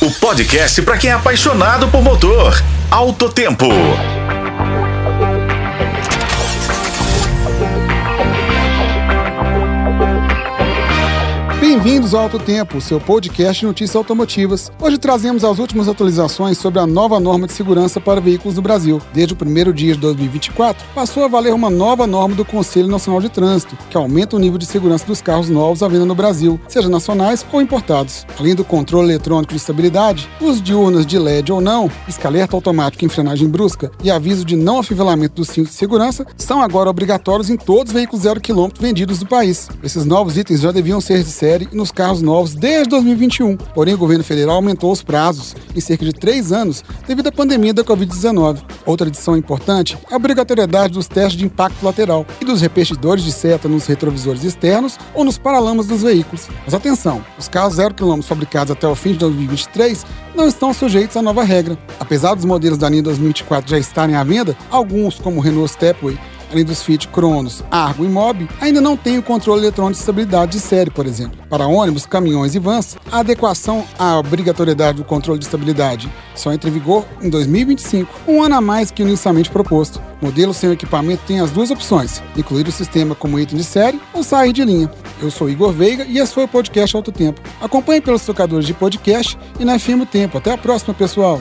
o podcast para quem é apaixonado por motor. Alto Tempo. Bem-vindos ao Alto Tempo, seu podcast de notícias automotivas. Hoje trazemos as últimas atualizações sobre a nova norma de segurança para veículos do Brasil. Desde o primeiro dia de 2024, passou a valer uma nova norma do Conselho Nacional de Trânsito, que aumenta o nível de segurança dos carros novos à venda no Brasil, seja nacionais ou importados. Além do controle eletrônico de estabilidade, uso de urnas de LED ou não, escalerta automático em frenagem brusca e aviso de não afivelamento dos cintos de segurança são agora obrigatórios em todos os veículos zero quilômetro vendidos do país. Esses novos itens já deviam ser de série série nos carros novos desde 2021. Porém, o governo federal aumentou os prazos em cerca de três anos devido à pandemia da Covid-19. Outra adição importante é a obrigatoriedade dos testes de impacto lateral e dos repetidores de seta nos retrovisores externos ou nos paralamas dos veículos. Mas atenção, os carros zero quilômetros fabricados até o fim de 2023 não estão sujeitos à nova regra. Apesar dos modelos da linha 2024 já estarem à venda, alguns, como o Renault Stepway além dos Fiat Cronos, Argo e Mob, ainda não tem o controle eletrônico de estabilidade de série, por exemplo. Para ônibus, caminhões e vans, a adequação à obrigatoriedade do controle de estabilidade só entra em vigor em 2025, um ano a mais que inicialmente proposto. Modelos sem equipamento têm as duas opções: incluir o sistema como item de série ou sair de linha. Eu sou Igor Veiga e esse foi o podcast Alto Tempo. Acompanhe pelos tocadores de podcast e na FM Tempo. Até a próxima, pessoal!